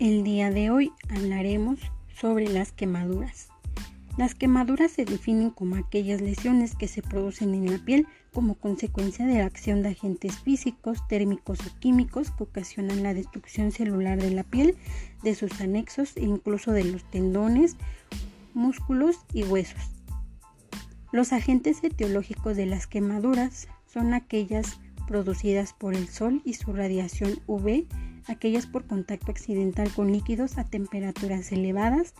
El día de hoy hablaremos sobre las quemaduras. Las quemaduras se definen como aquellas lesiones que se producen en la piel como consecuencia de la acción de agentes físicos, térmicos o químicos que ocasionan la destrucción celular de la piel, de sus anexos e incluso de los tendones, músculos y huesos. Los agentes etiológicos de las quemaduras son aquellas producidas por el sol y su radiación UV, aquellas por contacto accidental con líquidos a temperaturas elevadas,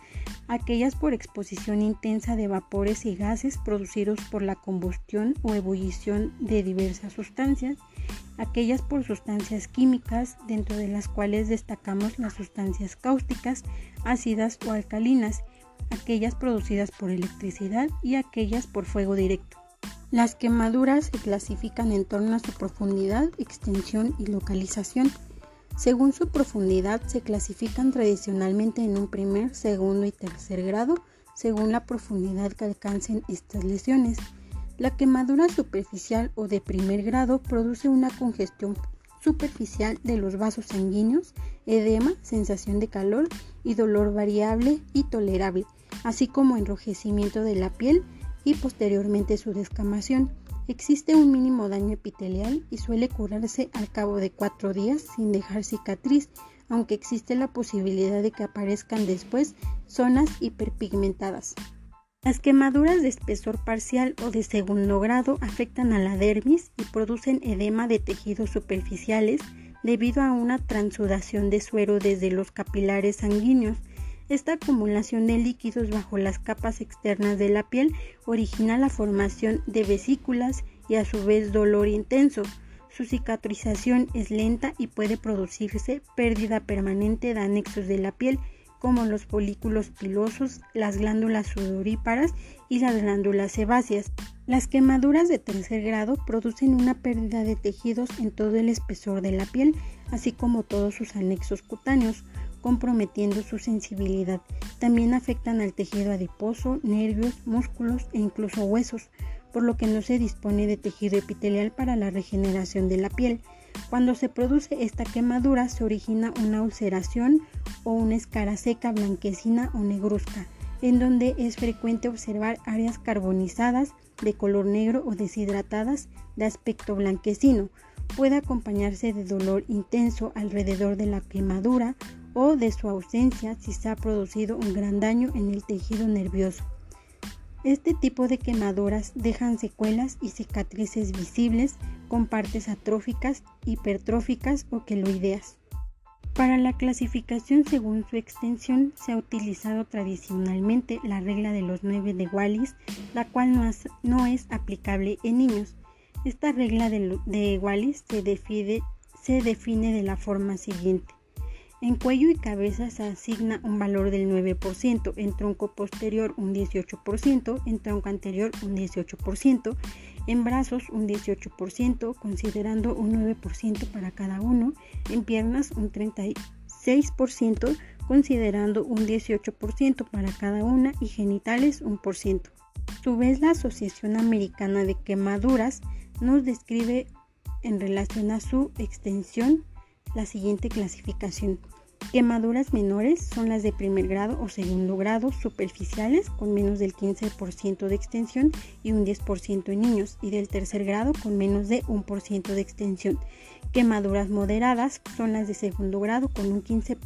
aquellas por exposición intensa de vapores y gases producidos por la combustión o ebullición de diversas sustancias, aquellas por sustancias químicas, dentro de las cuales destacamos las sustancias cáusticas, ácidas o alcalinas, aquellas producidas por electricidad y aquellas por fuego directo. Las quemaduras se clasifican en torno a su profundidad, extensión y localización. Según su profundidad se clasifican tradicionalmente en un primer, segundo y tercer grado, según la profundidad que alcancen estas lesiones. La quemadura superficial o de primer grado produce una congestión superficial de los vasos sanguíneos, edema, sensación de calor y dolor variable y tolerable, así como enrojecimiento de la piel, y posteriormente su descamación. Existe un mínimo daño epitelial y suele curarse al cabo de cuatro días sin dejar cicatriz, aunque existe la posibilidad de que aparezcan después zonas hiperpigmentadas. Las quemaduras de espesor parcial o de segundo grado afectan a la dermis y producen edema de tejidos superficiales debido a una transudación de suero desde los capilares sanguíneos esta acumulación de líquidos bajo las capas externas de la piel origina la formación de vesículas y a su vez dolor intenso. Su cicatrización es lenta y puede producirse pérdida permanente de anexos de la piel como los folículos pilosos, las glándulas sudoríparas y las glándulas sebáceas. Las quemaduras de tercer grado producen una pérdida de tejidos en todo el espesor de la piel, así como todos sus anexos cutáneos comprometiendo su sensibilidad. También afectan al tejido adiposo, nervios, músculos e incluso huesos, por lo que no se dispone de tejido epitelial para la regeneración de la piel. Cuando se produce esta quemadura se origina una ulceración o una escara seca blanquecina o negruzca, en donde es frecuente observar áreas carbonizadas de color negro o deshidratadas de aspecto blanquecino. Puede acompañarse de dolor intenso alrededor de la quemadura o de su ausencia si se ha producido un gran daño en el tejido nervioso. Este tipo de quemaduras dejan secuelas y cicatrices visibles con partes atróficas, hipertróficas o queloideas. Para la clasificación según su extensión se ha utilizado tradicionalmente la regla de los 9 de Wallis, la cual no es, aplicable en niños. Esta regla de, de Wallis se define, se define de la forma siguiente. En cuello y cabeza se asigna un valor del 9%, en tronco posterior un 18%, en tronco anterior un 18%, en brazos un 18%, considerando un 9% para cada uno, en piernas un 36%, considerando un 18% para cada una y genitales un por ciento. A su vez, la Asociación Americana de Quemaduras nos describe en relación a su extensión la siguiente clasificación. Quemaduras menores son las de primer grado o segundo grado superficiales con menos del 15% de extensión y un 10% en niños y del tercer grado con menos de 1% de extensión. Quemaduras moderadas son las de segundo grado con un 15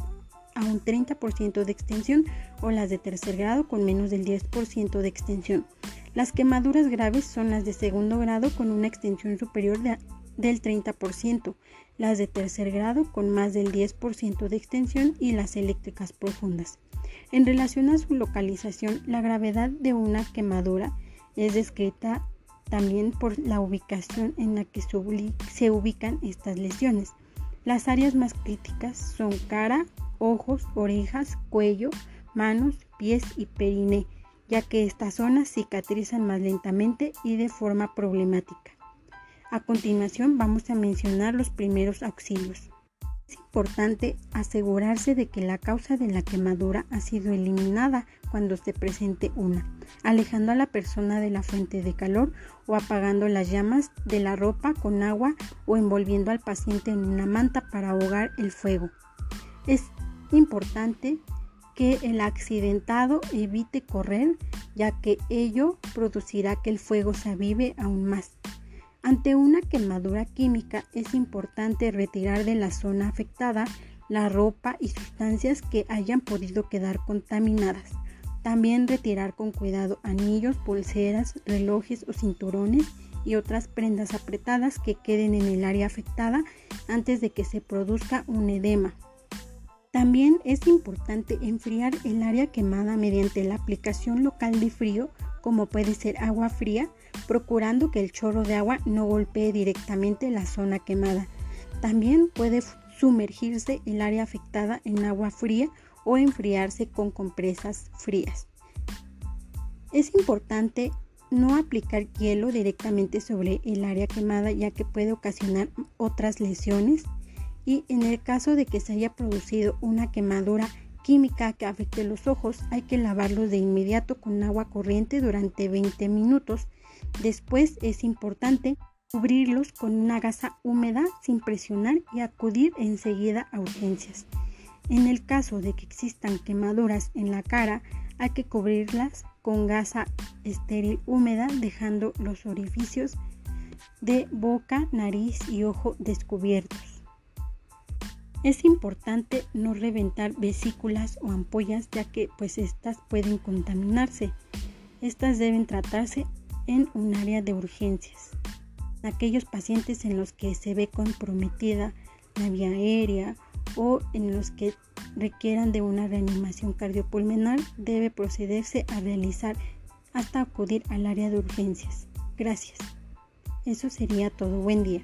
a un 30% de extensión o las de tercer grado con menos del 10% de extensión. Las quemaduras graves son las de segundo grado con una extensión superior de del 30%, las de tercer grado con más del 10% de extensión y las eléctricas profundas. En relación a su localización, la gravedad de una quemadura es descrita también por la ubicación en la que se ubican estas lesiones. Las áreas más críticas son cara, ojos, orejas, cuello, manos, pies y periné, ya que estas zonas cicatrizan más lentamente y de forma problemática. A continuación vamos a mencionar los primeros auxilios. Es importante asegurarse de que la causa de la quemadura ha sido eliminada cuando se presente una, alejando a la persona de la fuente de calor o apagando las llamas de la ropa con agua o envolviendo al paciente en una manta para ahogar el fuego. Es importante que el accidentado evite correr, ya que ello producirá que el fuego se avive aún más. Ante una quemadura química es importante retirar de la zona afectada la ropa y sustancias que hayan podido quedar contaminadas. También retirar con cuidado anillos, pulseras, relojes o cinturones y otras prendas apretadas que queden en el área afectada antes de que se produzca un edema. También es importante enfriar el área quemada mediante la aplicación local de frío, como puede ser agua fría, procurando que el chorro de agua no golpee directamente la zona quemada. También puede sumergirse el área afectada en agua fría o enfriarse con compresas frías. Es importante no aplicar hielo directamente sobre el área quemada ya que puede ocasionar otras lesiones y en el caso de que se haya producido una quemadura química que afecte los ojos, hay que lavarlos de inmediato con agua corriente durante 20 minutos. Después es importante cubrirlos con una gasa húmeda sin presionar y acudir enseguida a urgencias. En el caso de que existan quemaduras en la cara, hay que cubrirlas con gasa estéril húmeda dejando los orificios de boca, nariz y ojo descubiertos. Es importante no reventar vesículas o ampollas ya que pues estas pueden contaminarse. Estas deben tratarse en un área de urgencias. Aquellos pacientes en los que se ve comprometida la vía aérea o en los que requieran de una reanimación cardiopulmonar debe procederse a realizar hasta acudir al área de urgencias. Gracias. Eso sería todo. Buen día.